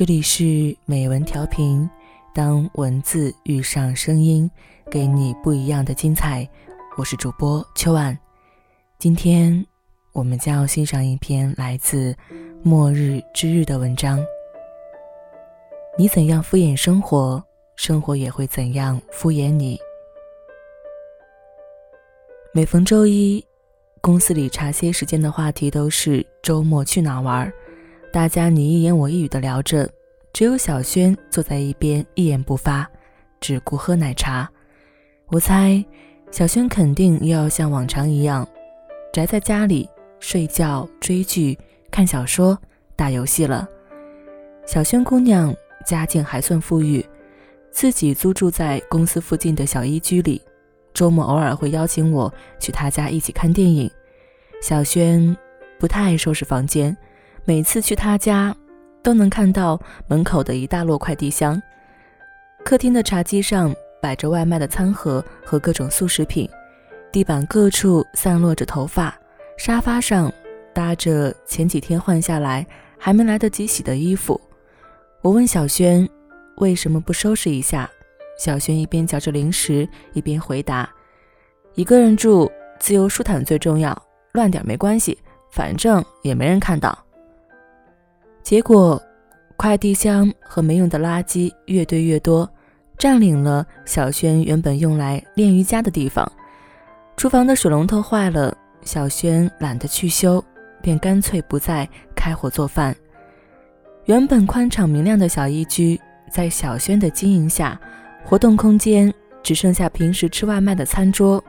这里是美文调频，当文字遇上声音，给你不一样的精彩。我是主播秋晚，今天我们将要欣赏一篇来自《末日之日》的文章。你怎样敷衍生活，生活也会怎样敷衍你。每逢周一，公司里茶歇时间的话题都是周末去哪玩儿。大家你一言我一语的聊着，只有小轩坐在一边一言不发，只顾喝奶茶。我猜，小轩肯定又要像往常一样，宅在家里睡觉、追剧、看小说、打游戏了。小轩姑娘家境还算富裕，自己租住在公司附近的小一居里，周末偶尔会邀请我去她家一起看电影。小轩不太爱收拾房间。每次去他家，都能看到门口的一大摞快递箱。客厅的茶几上摆着外卖的餐盒和各种速食品，地板各处散落着头发，沙发上搭着前几天换下来还没来得及洗的衣服。我问小轩为什么不收拾一下，小轩一边嚼着零食一边回答：“一个人住，自由舒坦最重要，乱点没关系，反正也没人看到。”结果，快递箱和没用的垃圾越堆越多，占领了小轩原本用来练瑜伽的地方。厨房的水龙头坏了，小轩懒得去修，便干脆不再开火做饭。原本宽敞明亮的小一居，在小轩的经营下，活动空间只剩下平时吃外卖的餐桌，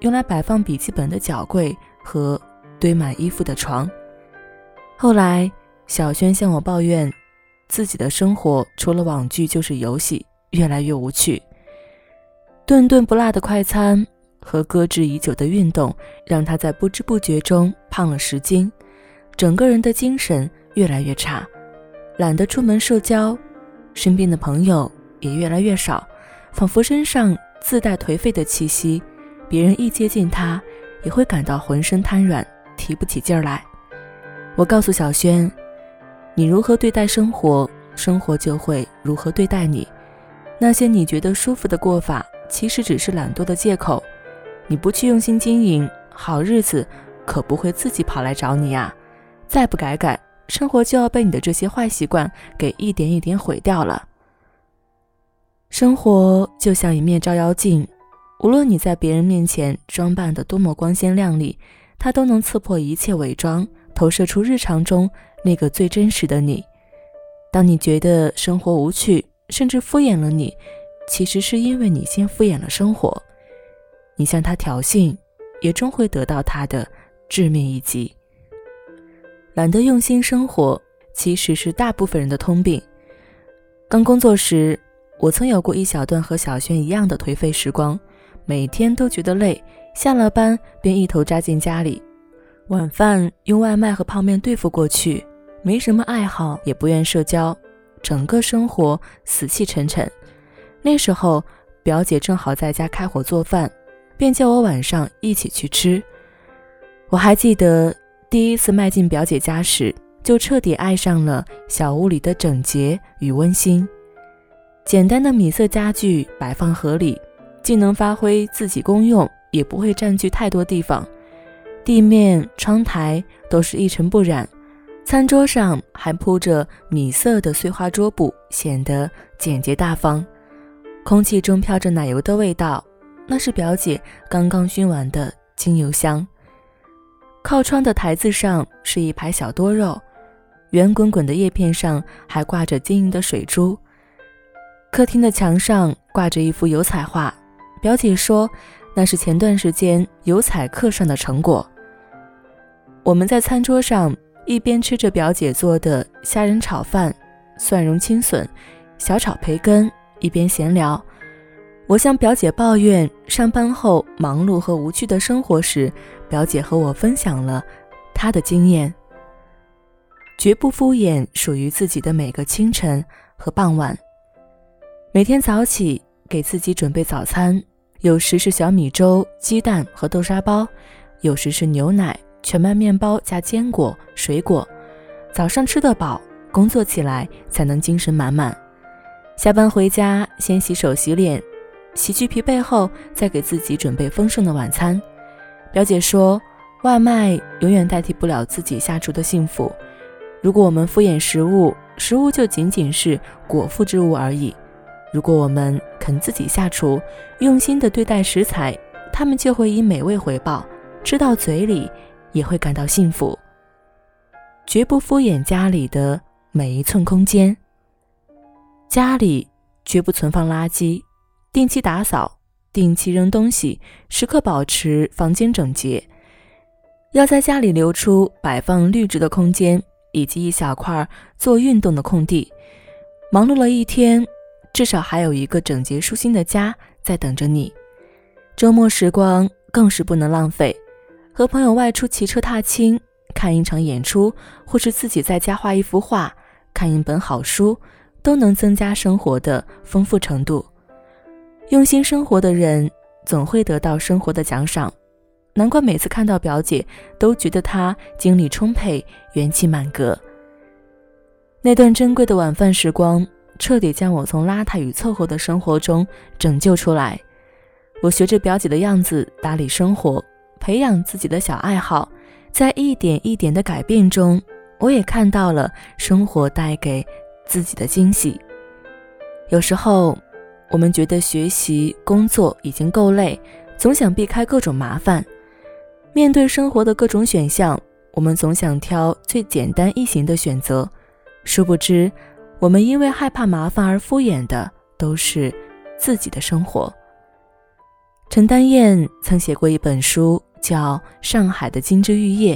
用来摆放笔记本的角柜和堆满衣服的床。后来。小轩向我抱怨，自己的生活除了网剧就是游戏，越来越无趣。顿顿不落的快餐和搁置已久的运动，让他在不知不觉中胖了十斤，整个人的精神越来越差，懒得出门社交，身边的朋友也越来越少，仿佛身上自带颓废的气息，别人一接近他，也会感到浑身瘫软，提不起劲儿来。我告诉小轩。你如何对待生活，生活就会如何对待你。那些你觉得舒服的过法，其实只是懒惰的借口。你不去用心经营，好日子可不会自己跑来找你呀。再不改改，生活就要被你的这些坏习惯给一点一点毁掉了。生活就像一面照妖镜，无论你在别人面前装扮的多么光鲜亮丽，它都能刺破一切伪装，投射出日常中。那个最真实的你，当你觉得生活无趣，甚至敷衍了你，其实是因为你先敷衍了生活。你向他挑衅，也终会得到他的致命一击。懒得用心生活，其实是大部分人的通病。刚工作时，我曾有过一小段和小轩一样的颓废时光，每天都觉得累，下了班便一头扎进家里，晚饭用外卖和泡面对付过去。没什么爱好，也不愿社交，整个生活死气沉沉。那时候，表姐正好在家开火做饭，便叫我晚上一起去吃。我还记得第一次迈进表姐家时，就彻底爱上了小屋里的整洁与温馨。简单的米色家具摆放合理，既能发挥自己功用，也不会占据太多地方。地面、窗台都是一尘不染。餐桌上还铺着米色的碎花桌布，显得简洁大方。空气中飘着奶油的味道，那是表姐刚刚熏完的精油香。靠窗的台子上是一排小多肉，圆滚滚的叶片上还挂着晶莹的水珠。客厅的墙上挂着一幅油彩画，表姐说那是前段时间油彩课上的成果。我们在餐桌上。一边吃着表姐做的虾仁炒饭、蒜蓉青笋、小炒培根，一边闲聊。我向表姐抱怨上班后忙碌和无趣的生活时，表姐和我分享了她的经验。绝不敷衍属于自己的每个清晨和傍晚。每天早起给自己准备早餐，有时是小米粥、鸡蛋和豆沙包，有时是牛奶。全麦面包加坚果、水果，早上吃得饱，工作起来才能精神满满。下班回家，先洗手洗脸，洗去疲惫后，再给自己准备丰盛的晚餐。表姐说，外卖永远代替不了自己下厨的幸福。如果我们敷衍食物，食物就仅仅是果腹之物而已；如果我们肯自己下厨，用心的对待食材，他们就会以美味回报，吃到嘴里也会感到幸福。绝不敷衍家里的每一寸空间。家里绝不存放垃圾，定期打扫，定期扔东西，时刻保持房间整洁。要在家里留出摆放绿植的空间，以及一小块做运动的空地。忙碌了一天，至少还有一个整洁舒心的家在等着你。周末时光更是不能浪费，和朋友外出骑车踏青。看一场演出，或是自己在家画一幅画，看一本好书，都能增加生活的丰富程度。用心生活的人，总会得到生活的奖赏。难怪每次看到表姐，都觉得她精力充沛，元气满格。那段珍贵的晚饭时光，彻底将我从邋遢与凑合的生活中拯救出来。我学着表姐的样子打理生活，培养自己的小爱好。在一点一点的改变中，我也看到了生活带给自己的惊喜。有时候，我们觉得学习工作已经够累，总想避开各种麻烦。面对生活的各种选项，我们总想挑最简单易行的选择。殊不知，我们因为害怕麻烦而敷衍的，都是自己的生活。陈丹燕曾写过一本书。叫《上海的金枝玉叶》，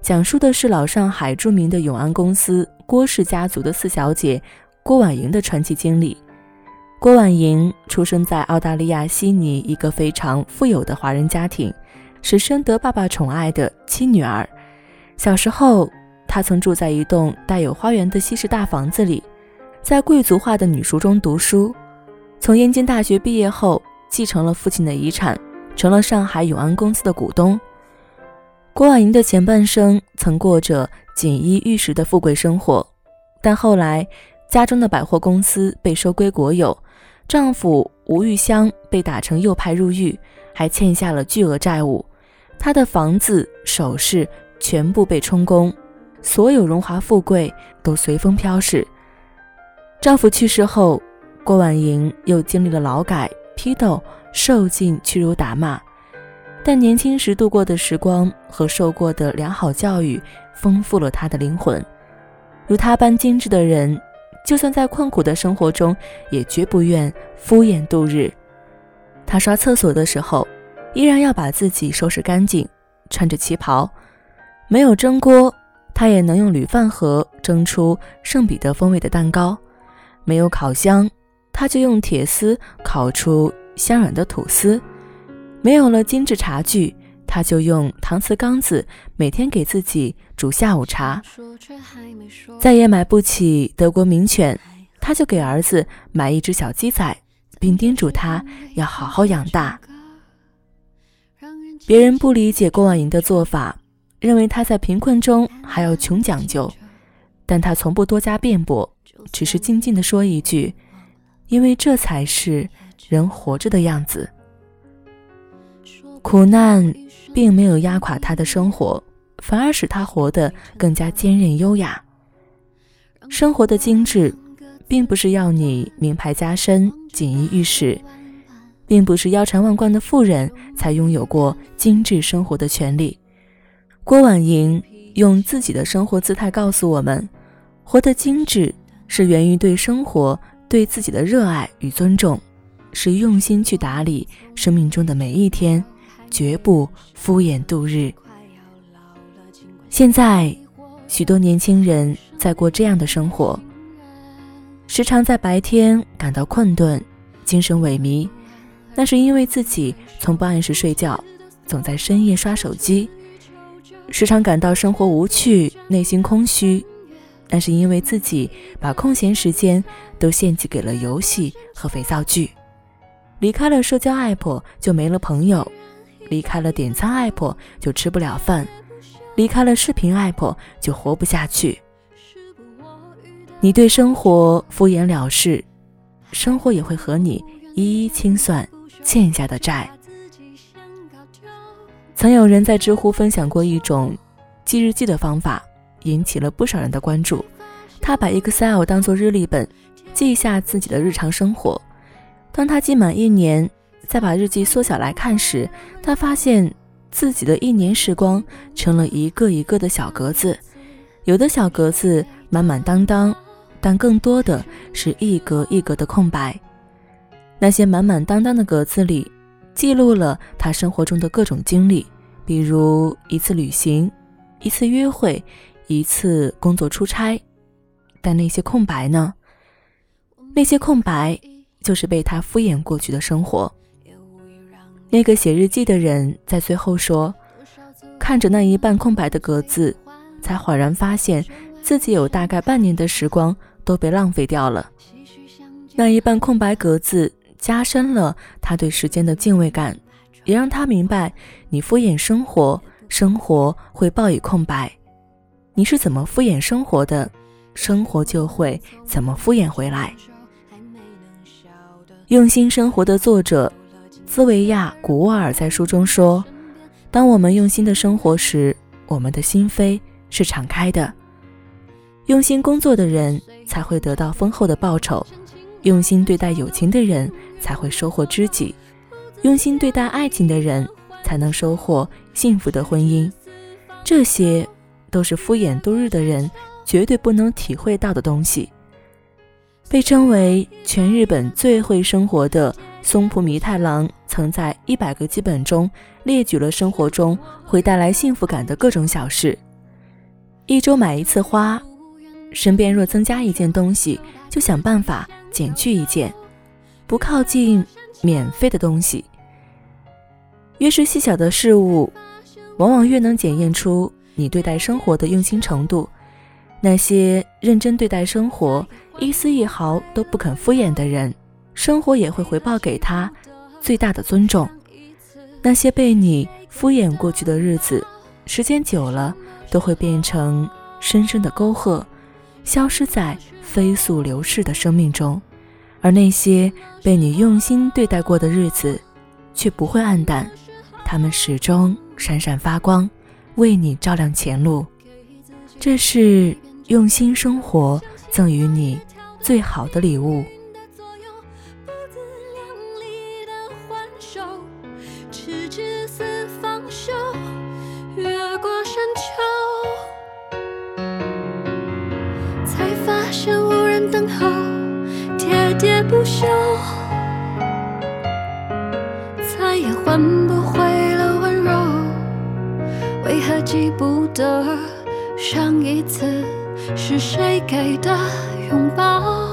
讲述的是老上海著名的永安公司郭氏家族的四小姐郭婉莹的传奇经历。郭婉莹出生在澳大利亚悉尼一个非常富有的华人家庭，是深得爸爸宠爱的亲女儿。小时候，她曾住在一栋带有花园的西式大房子里，在贵族化的女塾中读书。从燕京大学毕业后，继承了父亲的遗产。成了上海永安公司的股东。郭婉莹的前半生曾过着锦衣玉食的富贵生活，但后来家中的百货公司被收归国有，丈夫吴玉香被打成右派入狱，还欠下了巨额债务，她的房子、首饰全部被充公，所有荣华富贵都随风飘逝。丈夫去世后，郭婉莹又经历了劳改、批斗。受尽屈辱打骂，但年轻时度过的时光和受过的良好教育，丰富了他的灵魂。如他般精致的人，就算在困苦的生活中，也绝不愿敷衍度日。他刷厕所的时候，依然要把自己收拾干净，穿着旗袍。没有蒸锅，他也能用铝饭盒蒸出圣彼得风味的蛋糕；没有烤箱，他就用铁丝烤出。香软的吐司，没有了精致茶具，他就用搪瓷缸子每天给自己煮下午茶。再也买不起德国名犬，他就给儿子买一只小鸡仔，并叮嘱他要好好养大。别人不理解郭婉莹的做法，认为她在贫困中还要穷讲究，但她从不多加辩驳，只是静静地说一句：“因为这才是。”人活着的样子，苦难并没有压垮他的生活，反而使他活得更加坚韧优雅。生活的精致，并不是要你名牌加身、锦衣玉食，并不是腰缠万贯的富人才拥有过精致生活的权利。郭婉莹用自己的生活姿态告诉我们：活得精致，是源于对生活、对自己的热爱与尊重。是用心去打理生命中的每一天，绝不敷衍度日。现在，许多年轻人在过这样的生活：时常在白天感到困顿、精神萎靡，那是因为自己从不按时睡觉，总在深夜刷手机；时常感到生活无趣、内心空虚，那是因为自己把空闲时间都献祭给了游戏和肥皂剧。离开了社交 app 就没了朋友，离开了点餐 app 就吃不了饭，离开了视频 app 就活不下去。你对生活敷衍了事，生活也会和你一一清算欠下的债。曾有人在知乎分享过一种记日记的方法，引起了不少人的关注。他把 Excel 当做日历本，记下自己的日常生活。当他记满一年，再把日记缩小来看时，他发现自己的一年时光成了一个一个的小格子，有的小格子满满当当，但更多的是一格一格的空白。那些满满当当的格子里，记录了他生活中的各种经历，比如一次旅行、一次约会、一次工作出差。但那些空白呢？那些空白就是被他敷衍过去的生活。那个写日记的人在最后说：“看着那一半空白的格子，才恍然发现自己有大概半年的时光都被浪费掉了。那一半空白格子加深了他对时间的敬畏感，也让他明白：你敷衍生活，生活会报以空白。你是怎么敷衍生活的？”生活就会怎么敷衍回来。用心生活的作者兹维亚·古沃尔在书中说：“当我们用心的生活时，我们的心扉是敞开的。用心工作的人才会得到丰厚的报酬，用心对待友情的人才会收获知己，用心对待爱情的人才能收获幸福的婚姻。这些都是敷衍度日的人。”绝对不能体会到的东西。被称为全日本最会生活的松浦弥太郎，曾在一百个基本中列举了生活中会带来幸福感的各种小事：一周买一次花，身边若增加一件东西，就想办法减去一件，不靠近免费的东西。越是细小的事物，往往越能检验出你对待生活的用心程度。那些认真对待生活、一丝一毫都不肯敷衍的人，生活也会回报给他最大的尊重。那些被你敷衍过去的日子，时间久了都会变成深深的沟壑，消失在飞速流逝的生命中；而那些被你用心对待过的日子，却不会黯淡，他们始终闪闪发光，为你照亮前路。这是。用心生活，赠予你最好的礼物。越过山丘，才发现无人等候，喋喋不休，记不得上一次？是谁给的拥抱？